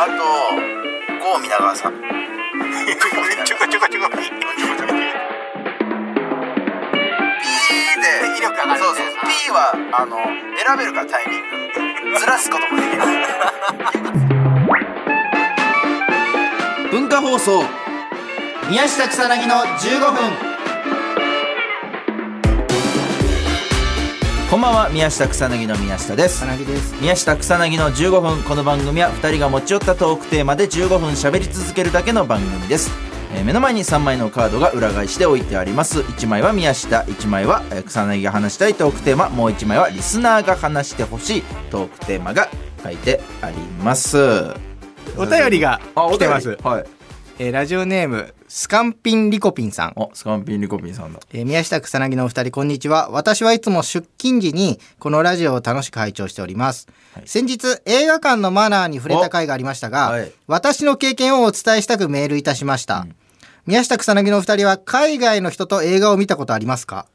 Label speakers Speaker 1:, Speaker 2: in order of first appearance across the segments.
Speaker 1: あと郷皆川さ。ん
Speaker 2: ちょこちょこちょこ。
Speaker 1: P で
Speaker 2: 威力上がる
Speaker 1: そうそう。そう P はあの選べるからタイミング。ずらすこともできる。
Speaker 3: 文化放送宮下草薙の15分んばんは宮下草薙の宮下です。
Speaker 2: 草薙です。
Speaker 3: 宮下草薙の15分この番組は2人が持ち寄ったトークテーマで15分喋り続けるだけの番組です、えー目の前に3枚のカードが裏返しで置いてあります。1枚は宮下1枚はえー草薙が話したいトークテーマ。もう1枚はリスナーが話してほしいトークテーマが書いてあります。
Speaker 2: お便りが
Speaker 3: あお便り。
Speaker 2: 来てます、
Speaker 3: はい
Speaker 2: えーラジオネームスカンピンリコピンさん。
Speaker 3: おスカンピンリコピンさんだ。
Speaker 2: えー宮下草薙のお二人こんにちは。私はいつも出勤時にこのラジオを楽しく拝聴しております、
Speaker 3: はい。
Speaker 2: 先日映画館のマナーに触れた回がありましたが、
Speaker 3: おはい。
Speaker 2: 私の経験をお伝えしたくメールいたしました、宮下草薙のお二人は海外の人と映画を見たことありますか？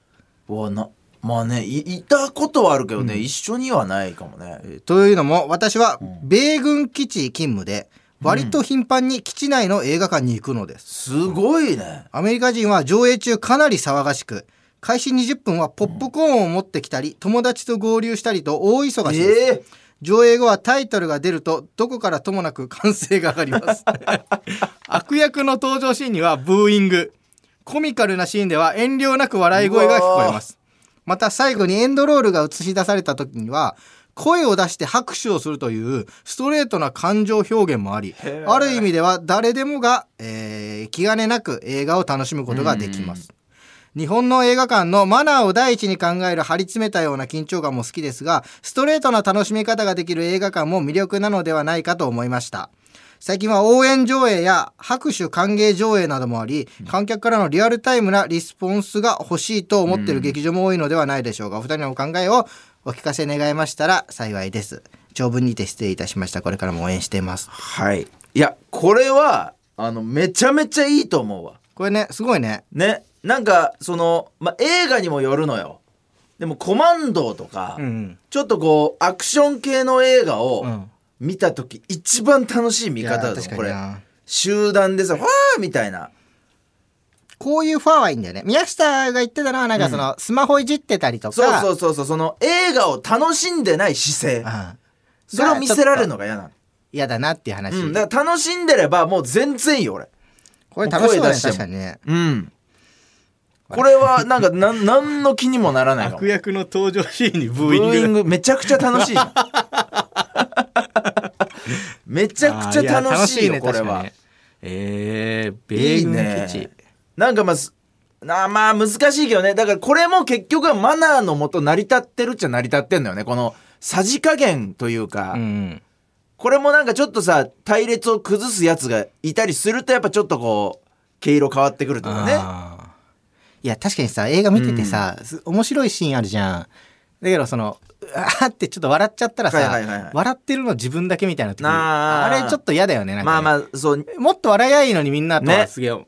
Speaker 3: わなまあねいいたことはあるけどね、一緒にはないかもね。
Speaker 2: というのも私は米軍基地勤務で割と頻繁に基地内の映画館に行くのです、
Speaker 3: すごいね。
Speaker 2: アメリカ人は上映中かなり騒がしく開始20分はポップコーンを持ってきたり、友達と合流したりと大忙しです、
Speaker 3: ええ。
Speaker 2: 上映後はタイトルが出るとどこからともなく歓声が上がります。悪役の登場シーンにはブーイング。コミカルなシーンでは遠慮なく笑い声が聞こえます。また最後にエンドロールが映し出された時には声を出して拍手をするというストレートな感情表現もありある意味では誰でもが、えー気兼ねなく映画を楽しむことができます。日本の映画館のマナーを第一に考える張り詰めたような緊張感も好きですが、ストレートな楽しみ方ができる映画館も魅力なのではないかと思いました。最近は応援上映や拍手歓迎上映などもあり、観客からのリアルタイムなリスポンスが欲しいと思っている劇場も多いのではないでしょうか。お二人のお考えをお聞かせ願えましたら幸いです。長文にて失礼いたしました。これからも応援しています。
Speaker 3: はいいやこれはあのめちゃめちゃいいと思うわ
Speaker 2: これね、すごいね。
Speaker 3: ねなんかその、まあ、映画にもよるのよでもコマンドとか、
Speaker 2: うん。
Speaker 3: ちょっとこうアクション系の映画を
Speaker 2: うん。
Speaker 3: 見た時、一番楽しい見方だぞこれ
Speaker 2: 確かにな。
Speaker 3: 集団でさ「ファー!」みたいな
Speaker 2: こういうファーはいいんだよね。宮下が言ってたのは、なんかその、スマホいじってたりとか。
Speaker 3: そうそうそうそうその映画を楽しんでない姿勢
Speaker 2: うん
Speaker 3: それを見せられるのが嫌なの
Speaker 2: 嫌だなっていう話。
Speaker 3: うん、だから楽しんでればもう全然いいよ俺
Speaker 2: これ楽しそうだね、
Speaker 3: 声出しても
Speaker 2: 確かにね。
Speaker 3: うんこれはなんかなん何の気にもならない
Speaker 2: 悪役の登場シーンにブ
Speaker 3: ブーイングめちゃくちゃ楽しいじゃんめちゃくちゃ楽しいよこれは。
Speaker 2: えー、
Speaker 3: いい
Speaker 2: 米軍
Speaker 3: ね
Speaker 2: 基地。
Speaker 3: なんかまあすなまあ難しいけどね。だからこれも結局はマナーのもと成り立ってるっちゃ成り立ってんのよね。このさじ加減というか、
Speaker 2: うん。
Speaker 3: これもなんかちょっとさ隊列を崩すやつがいたりするとやっぱちょっとこう毛色変わってくるとかね。
Speaker 2: いや、確かにさ、映画見ててさ、す面白いシーンあるじゃん。だけど、その、うわーってちょっと笑っちゃったらさ、
Speaker 3: はいはいはいはい。
Speaker 2: 笑ってるの自分だけみたいな時
Speaker 3: あ
Speaker 2: れちょっと嫌だよね、なんか
Speaker 3: ま
Speaker 2: ね、
Speaker 3: あまあそう。
Speaker 2: もっと笑いゃいいのにみんなとは
Speaker 3: ね。
Speaker 2: すげえ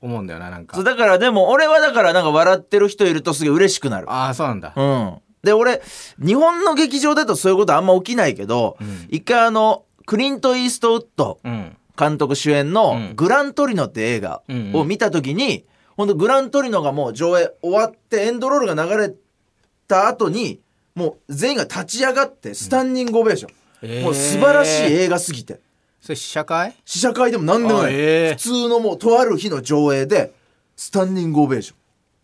Speaker 2: 思うんだよな、なんか。
Speaker 3: そう。だからでも俺はだからなんか笑ってる人いるとすげえ嬉しくなる。
Speaker 2: ああ、そうなんだ。
Speaker 3: うん。で俺日本の劇場だとそういうことあんま起きないけど、
Speaker 2: うん。
Speaker 3: 一回あのクリント・イーストウッド
Speaker 2: うん。
Speaker 3: 監督主演の
Speaker 2: うん「
Speaker 3: グラントリノ」って映画を見た時に、ほんとグラントリノがもう上映終わってエンドロールが流れた後にもう全員が立ち上がってスタンディングオベーション、
Speaker 2: えー。
Speaker 3: もう素晴らしい映画すぎて
Speaker 2: それ試写会？
Speaker 3: 試写会でも何でもない、
Speaker 2: あえー
Speaker 3: 普通のもうとある日の上映でスタンディングオベーション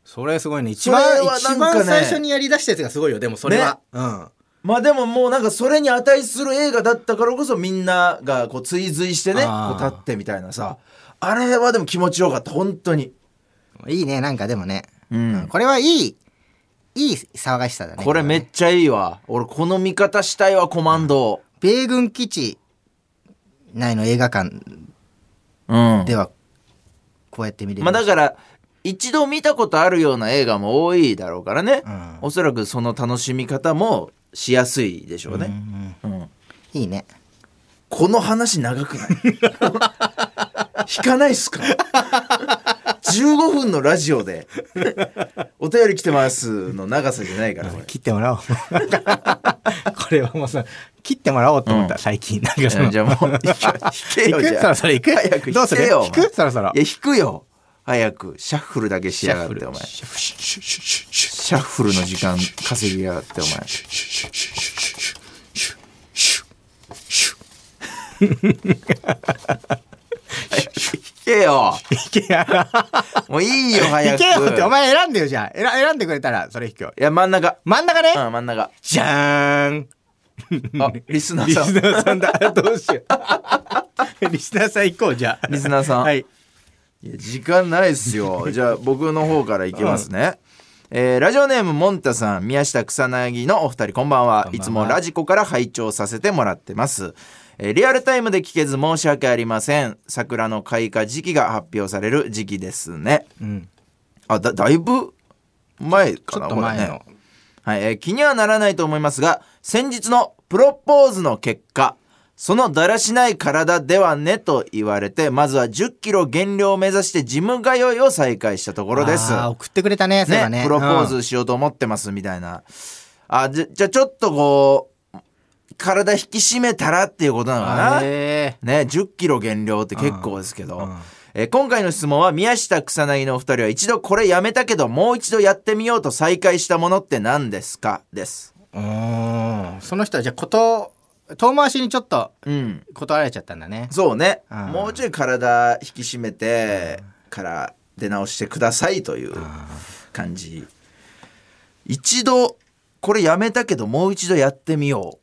Speaker 2: それすごいね。一
Speaker 3: それ
Speaker 2: 番、
Speaker 3: は
Speaker 2: 一
Speaker 3: なんかね
Speaker 2: 番最初にやり出したやつがすごいよ。でもそれは。うん。
Speaker 3: まあでももうなんかそれに値する映画だったからこそみんながこう追随してね
Speaker 2: あー
Speaker 3: こう立ってみたいなさあれはでも気持ちよかった本当に
Speaker 2: いいね、なんかでもね。
Speaker 3: うん
Speaker 2: これはいい、いい騒がしさだね。
Speaker 3: これめっちゃいいわ俺この見方したいわコマンド
Speaker 2: 米軍基地内の映画館
Speaker 3: うん。
Speaker 2: では、こうやって見れる。
Speaker 3: まあだから一度見たことあるような映画も多いだろうからね、
Speaker 2: うん。
Speaker 3: おそらくその楽しみ方もしやすいでしょうね、うん。
Speaker 2: いいね。
Speaker 3: この話長くない？引かないっすか？15分のラジオでお便り来てますの長さじゃないからこれ。
Speaker 2: 切ってもらおう。これはもうさ切ってもらおうと思った、
Speaker 3: うん。
Speaker 2: 最近。なんかその
Speaker 3: じゃあもう 弾けよ
Speaker 2: 行く
Speaker 3: じゃあ
Speaker 2: そろそろ行く
Speaker 3: 早く
Speaker 2: どうする？
Speaker 3: 弾けよ
Speaker 2: 引く？そろそろ。
Speaker 3: いや弾くよ。早く。シャッフルだけしやがってお前
Speaker 2: シャッフル。シュッシュッシュッシュッシュッ
Speaker 3: シャッフルの時間稼ぎやがってお前。弾 けよ。
Speaker 2: いけや
Speaker 3: もういいよ早く。
Speaker 2: いけよってお前選んでよじゃあ。選選んでくれたらそれ引くよ
Speaker 3: いや真ん中。
Speaker 2: 真ん中ね、
Speaker 3: うん真ん中。
Speaker 2: じゃーん。
Speaker 3: あリスナー
Speaker 2: リス
Speaker 3: さん
Speaker 2: ナーさんだ。どうしよう。リスナーさん行こうじゃあ。
Speaker 3: リスナーさん。
Speaker 2: はい。
Speaker 3: いや時間ないっすよ。じゃあ僕の方からいきますね、えーラジオネームモンタさん宮下草薙のお二人こんばんは。
Speaker 2: い
Speaker 3: つもラジコから拝聴させてもらってます、えーリアルタイムで聞けず申し訳ありません。桜の開花時期が発表される時期ですね。
Speaker 2: うん。
Speaker 3: あだだいぶ前
Speaker 2: ちょ
Speaker 3: かな
Speaker 2: っと前の、
Speaker 3: ねはい、えー気にはならないと思いますが先日のプロポーズの結果そのだらしない体ではねと言われてまずは1 0キロ減量を目指してジム通いを再開したところです。
Speaker 2: 送ってくれたねそういえばね。
Speaker 3: ねプロポーズしようと思ってますみたいな。あじゃじゃあちょっとこう体引き締めたらっていうことなのかな。
Speaker 2: へ
Speaker 3: ね1 0キロ減量って結構ですけど。
Speaker 2: うん
Speaker 3: えー今回の質問は宮下草薙のお二人は一度これやめたけどもう一度やってみようと再開したものって何ですか？です。
Speaker 2: ーうーんその人はじゃあこと遠回しにちょっと
Speaker 3: うん。
Speaker 2: 断られちゃったんだね
Speaker 3: そうね。
Speaker 2: うん
Speaker 3: もうちょい体引き締めてから出直してくださいという感じ。一度これやめたけどもう一度やってみよ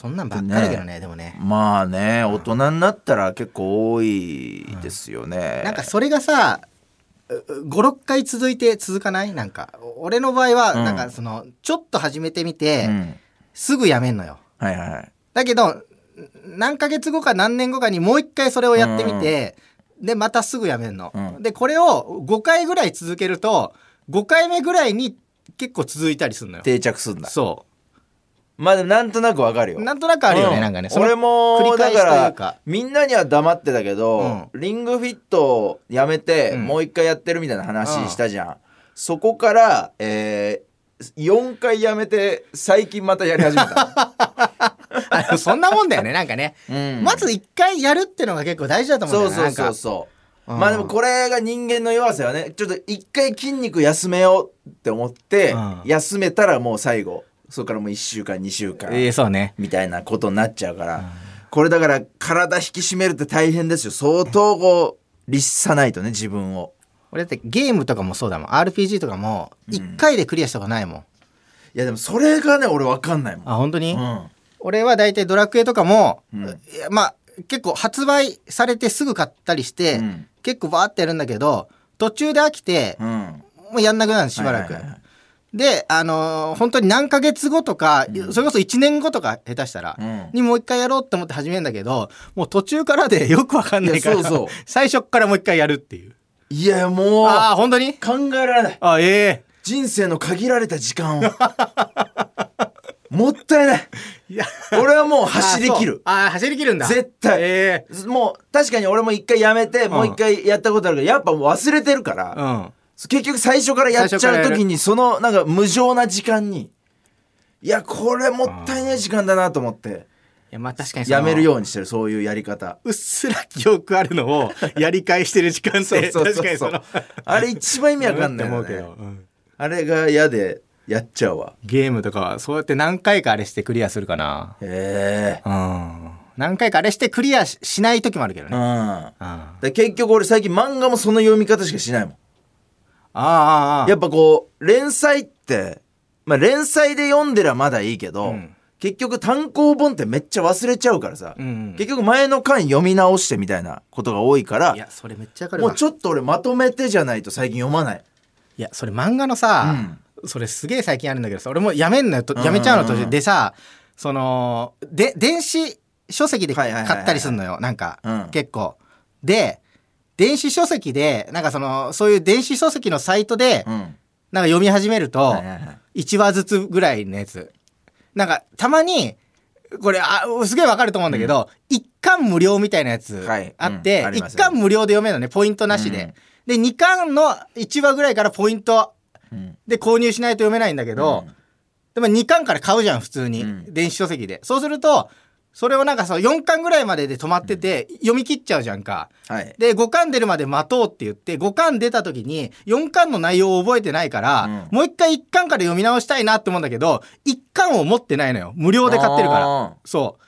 Speaker 2: そんなんばっかりだけどねでもね。
Speaker 3: う。まあね、大人になったら結構多いですよね。
Speaker 2: なんかそれがさ56回続いて続かない？なんか俺の場合は
Speaker 3: うん。
Speaker 2: なんかそのちょっと始めてみて、
Speaker 3: うん。
Speaker 2: すぐやめんのよ。
Speaker 3: はいはいはい。
Speaker 2: だけどん何ヶ月後か何年後かにもう一回それをやってみて、でまたすぐやめんの、
Speaker 3: うん。
Speaker 2: でこれを5回ぐらい続けると5回目ぐらいに結構続いたりするのよ。
Speaker 3: 定着すんだ。
Speaker 2: そ
Speaker 3: まあでもなんとなくわかるよ。
Speaker 2: うなんとなくあるよね、
Speaker 3: うん。
Speaker 2: なんかね。その
Speaker 3: 俺もだから
Speaker 2: というか。
Speaker 3: みんなには黙ってたけど、リングフィットをやめて、
Speaker 2: うん。
Speaker 3: もう一回やってるみたいな話したじゃん、そこから、えー、4回やめて最近またやり始めた、
Speaker 2: あのそんなもんだよねなんかね、
Speaker 3: うん。
Speaker 2: まず一回やるってのが結構大事だと思うんだよね
Speaker 3: そうそうそうそう
Speaker 2: うん。
Speaker 3: まあでもこれが人間の弱さよね。ちょっと一回筋肉休めようって思って、
Speaker 2: うん。
Speaker 3: 休めたらもう最後そこからもう1週間2週間、
Speaker 2: ええそうね。
Speaker 3: みたいなことになっちゃうから、これだから体引き締めるって大変ですよ。相当こう律さないとね自分を。
Speaker 2: 俺だってゲームとかもそうだもん。RPG とかも一回でクリアしたことないもん、
Speaker 3: いやでもそれがね俺分かんないもん。
Speaker 2: あ本当に、
Speaker 3: うん。
Speaker 2: 俺は大体ドラクエとかも、
Speaker 3: うん。
Speaker 2: いやまあ結構発売されてすぐ買ったりして、
Speaker 3: うん。
Speaker 2: 結構バーってやるんだけど途中で飽きて、
Speaker 3: うん。
Speaker 2: もうやんなくなるのしばらく、
Speaker 3: はいはいはい
Speaker 2: であのー本当に何ヶ月後とか、それこそ1年後とか下手したら、
Speaker 3: うん。
Speaker 2: にもう一回やろうって思って始めるんだけどもう途中からで よくわかんないから
Speaker 3: そうそう。
Speaker 2: 最初っからもう一回やるっていう。
Speaker 3: いやもう
Speaker 2: ああ本当に？
Speaker 3: 考えられない。
Speaker 2: あえ
Speaker 3: 人生の限られた時間を。もったいない。
Speaker 2: えいや。
Speaker 3: 俺はもう走り切る。
Speaker 2: ああー走り切るんだ。
Speaker 3: 絶対。
Speaker 2: え
Speaker 3: もう確かに俺も一回やめてもう一回やったことあるけどやっぱもう忘れてるから、
Speaker 2: えうん
Speaker 3: 結局最初からやっちゃう時にそのなんか無情な時間にいやこれもったいない時間だなと思って
Speaker 2: いやまあ確かに
Speaker 3: やめるようにしてるそういうやり方。
Speaker 2: うっすら記憶あるのを やり返してる時間って
Speaker 3: そうそうそう
Speaker 2: 確かにその
Speaker 3: あれ一番意味わかんないよね。
Speaker 2: 思うけど、うん。
Speaker 3: あれが嫌でやっちゃうわ。
Speaker 2: ゲームとかはそうやって何回かあれしてクリアするかな。
Speaker 3: へえ
Speaker 2: うん。何回かあれしてクリアししない時もあるけどね、
Speaker 3: うん。
Speaker 2: ああ
Speaker 3: で結局俺最近漫画もその読み方しかしないもん
Speaker 2: ああああ
Speaker 3: やっぱこう連載ってまあ連載で読んでりゃまだいいけど、
Speaker 2: うん。
Speaker 3: 結局単行本ってめっちゃ忘れちゃうからさ、
Speaker 2: うん
Speaker 3: 結局前の回読み直してみたいなことが多いから
Speaker 2: いやそれめっちゃ
Speaker 3: もうちょっと俺まとめてじゃないと最近読まない。
Speaker 2: いやそれ漫画のさ、それすげえ最近あるんだけどさ俺もやめんのよとやめちゃうの途中でさそので電子書籍で買ったりすんのよ。なんか、
Speaker 3: うん。
Speaker 2: 結構。で電子書籍でなんかそのそういう電子書籍のサイトで、
Speaker 3: うん。
Speaker 2: なんか読み始めると、
Speaker 3: はいはいはい。
Speaker 2: 1話ずつぐらいのやつ。なんかたまにこれあすげえわかると思うんだけど、一巻無料みたいなやつ
Speaker 3: はい。
Speaker 2: あって、
Speaker 3: うん。あります
Speaker 2: 一巻無料で読めるのねポイントなしで、で2巻の1話ぐらいからポイント
Speaker 3: うん。
Speaker 2: で購入しないと読めないんだけど、
Speaker 3: うん。
Speaker 2: でも2巻から買うじゃん普通に、
Speaker 3: うん。
Speaker 2: 電子書籍で。そうするとそれをなんかさ4巻ぐらいまでで止まってて、読み切っちゃうじゃんか。
Speaker 3: はい。
Speaker 2: で5巻出るまで待とうって言って5巻出た時に4巻の内容を覚えてないから、
Speaker 3: うん。
Speaker 2: もう一回1巻から読み直したいなって思うんだけど1巻を持ってないのよ。無料で買ってるから。
Speaker 3: あ
Speaker 2: そう。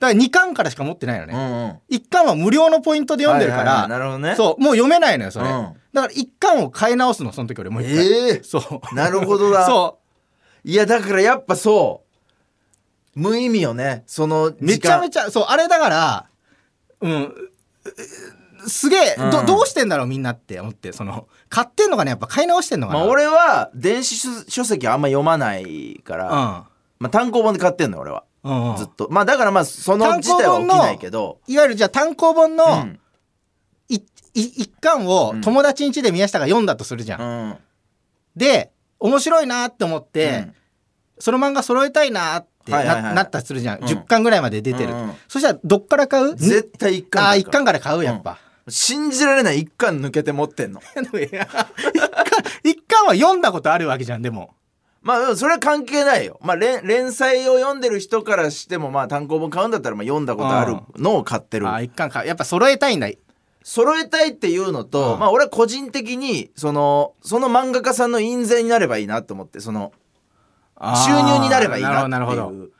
Speaker 2: だから2巻からしか持ってないのね、
Speaker 3: ーうんうん。
Speaker 2: 1巻は無料のポイントで読んでるから、
Speaker 3: はいはいはい。なるほどね。
Speaker 2: そう。もう読めないのよそれ、
Speaker 3: うん。
Speaker 2: だから1巻を買い直すのその時俺もう一回、
Speaker 3: ええ
Speaker 2: そう。
Speaker 3: なるほどだ。
Speaker 2: そ
Speaker 3: いやだからやっぱそう無意味よね。その
Speaker 2: うめちゃめ
Speaker 3: ち
Speaker 2: ちゃそうあれだからうん。うすげえ、ど
Speaker 3: うん。
Speaker 2: どうしてんだろうみんなって思ってその買ってんのかねやっぱ買い直してんのかな、
Speaker 3: まあ俺は電子書書籍あんま読まないから、まあ単行本で買ってんのよ俺は。
Speaker 2: うんうん。うん
Speaker 3: ずっと。まあだからまあその自体は起きないけど。
Speaker 2: いわゆるじゃあ単行本
Speaker 3: う
Speaker 2: の
Speaker 3: ん。
Speaker 2: いい一巻を
Speaker 3: うん。
Speaker 2: 友達ん家で宮下が読んだとするじゃん、
Speaker 3: うん。
Speaker 2: で面白いなって思って、
Speaker 3: うん。
Speaker 2: その漫画揃えたいなってな,、
Speaker 3: はいはいはい。
Speaker 2: なったとするじゃん、
Speaker 3: うん。
Speaker 2: 10巻ぐらいまで出てる、
Speaker 3: うんうん
Speaker 2: そしたらどっから買う？
Speaker 3: 絶対一巻
Speaker 2: ああ
Speaker 3: 買う
Speaker 2: 一巻から買うやっぱ、
Speaker 3: 信じられない一巻抜けて持ってんの。
Speaker 2: いや一巻一巻は読んだことあるわけじゃんでも。
Speaker 3: まあそれは関係ないよ。まあ連連載を読んでる人からしてもまあ単行本買うんだったらまあ読んだことあるのを買ってる。
Speaker 2: ああ一巻買う。やっぱ揃えたいんだ。
Speaker 3: 揃えたいっていうのと、
Speaker 2: うん。
Speaker 3: まあ俺は個人的にそのその漫画家さんの印税になればいいなと思ってその収入になればいいなって
Speaker 2: なるほど
Speaker 3: いう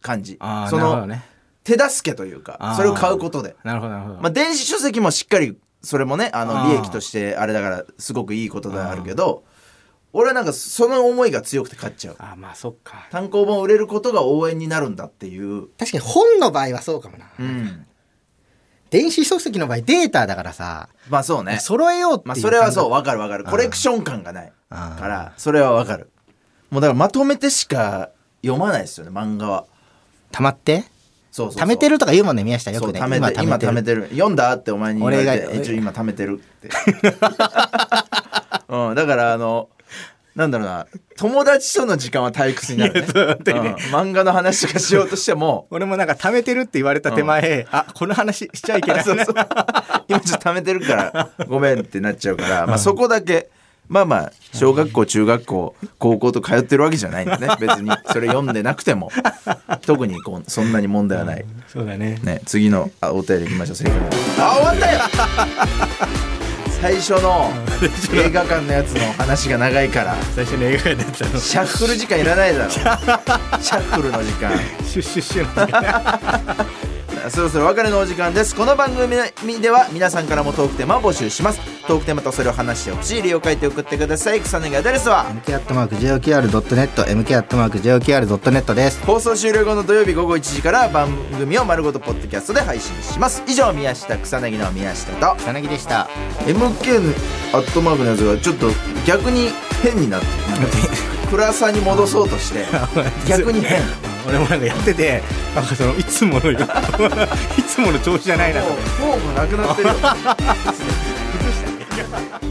Speaker 3: 感じ。その手助けというかそれを買うことで。
Speaker 2: なるほどなるほど、
Speaker 3: まあ電子書籍もしっかりそれもねあ
Speaker 2: あ
Speaker 3: の
Speaker 2: ー。
Speaker 3: 利益としてあれだからすごくいいことではあるけど俺はなんかその思いが強くて買っちゃう。
Speaker 2: ああまあそっか。
Speaker 3: 単行本売れることが応援になるんだっていう。
Speaker 2: 確かに本の場合はそうかもな、
Speaker 3: うん。
Speaker 2: 電子書籍の場合データだからさ、
Speaker 3: まあそうね。
Speaker 2: 揃えようっていう
Speaker 3: まあそれはそう
Speaker 2: う
Speaker 3: わかるわかる。コレクション感がないからそれはわかるもうだからまとめてしか読まないですよね漫画は。
Speaker 2: 溜まって？
Speaker 3: そうそう
Speaker 2: 貯めてるとか言うもんね宮下よくね。
Speaker 3: 貯めて今貯めてる。読んだってお前に言われて
Speaker 2: 俺が
Speaker 3: 一応今貯めてるって。うんだからあのなんだろうな友達との時間は退屈になるね。
Speaker 2: ね
Speaker 3: うん漫画の話とかしようとしても。
Speaker 2: 俺もなんか貯めてるって言われた手前、あこの話しちゃいけない
Speaker 3: そうそう。今ちょっと貯めてるからごめんってなっちゃうから、まあ、そこだけまあまあ小学校中学校高校と通ってるわけじゃないんでね。別にそれ読んでなくても。特にこうそんなに問題はない、
Speaker 2: そうだね。
Speaker 3: ね、次のあお便りいきましょう正解。のあ終わったよ。最初の映画館のやつの話が長いから。
Speaker 2: 最初に映画館でやったの。
Speaker 3: シャッフル時間いらないだろ。シャッフルの時間。
Speaker 2: シュッシュッシュの
Speaker 3: そろそろお別れのお時間です。この番組では皆さんからもトークテーマを募集しますトークテーマとそれを話してほしい理由を書いて送ってください。草薙アドレスは
Speaker 2: ？MK アットマーク JOQR.net MK アットマーク JOQR.net です。
Speaker 3: 放送終了後の土曜日午後1時から番組を丸ごとポッドキャストで配信します。以上宮下草薙の宮下と。
Speaker 2: 草薙でした。
Speaker 3: MK アットマークのやつがちょっと逆に変になってる暗さに戻そうとして。逆に変。も
Speaker 2: 俺もなんかやっててなんかそのいつもの いつもの調子じゃないなと。
Speaker 3: うフォームなくなってる
Speaker 2: 哈 哈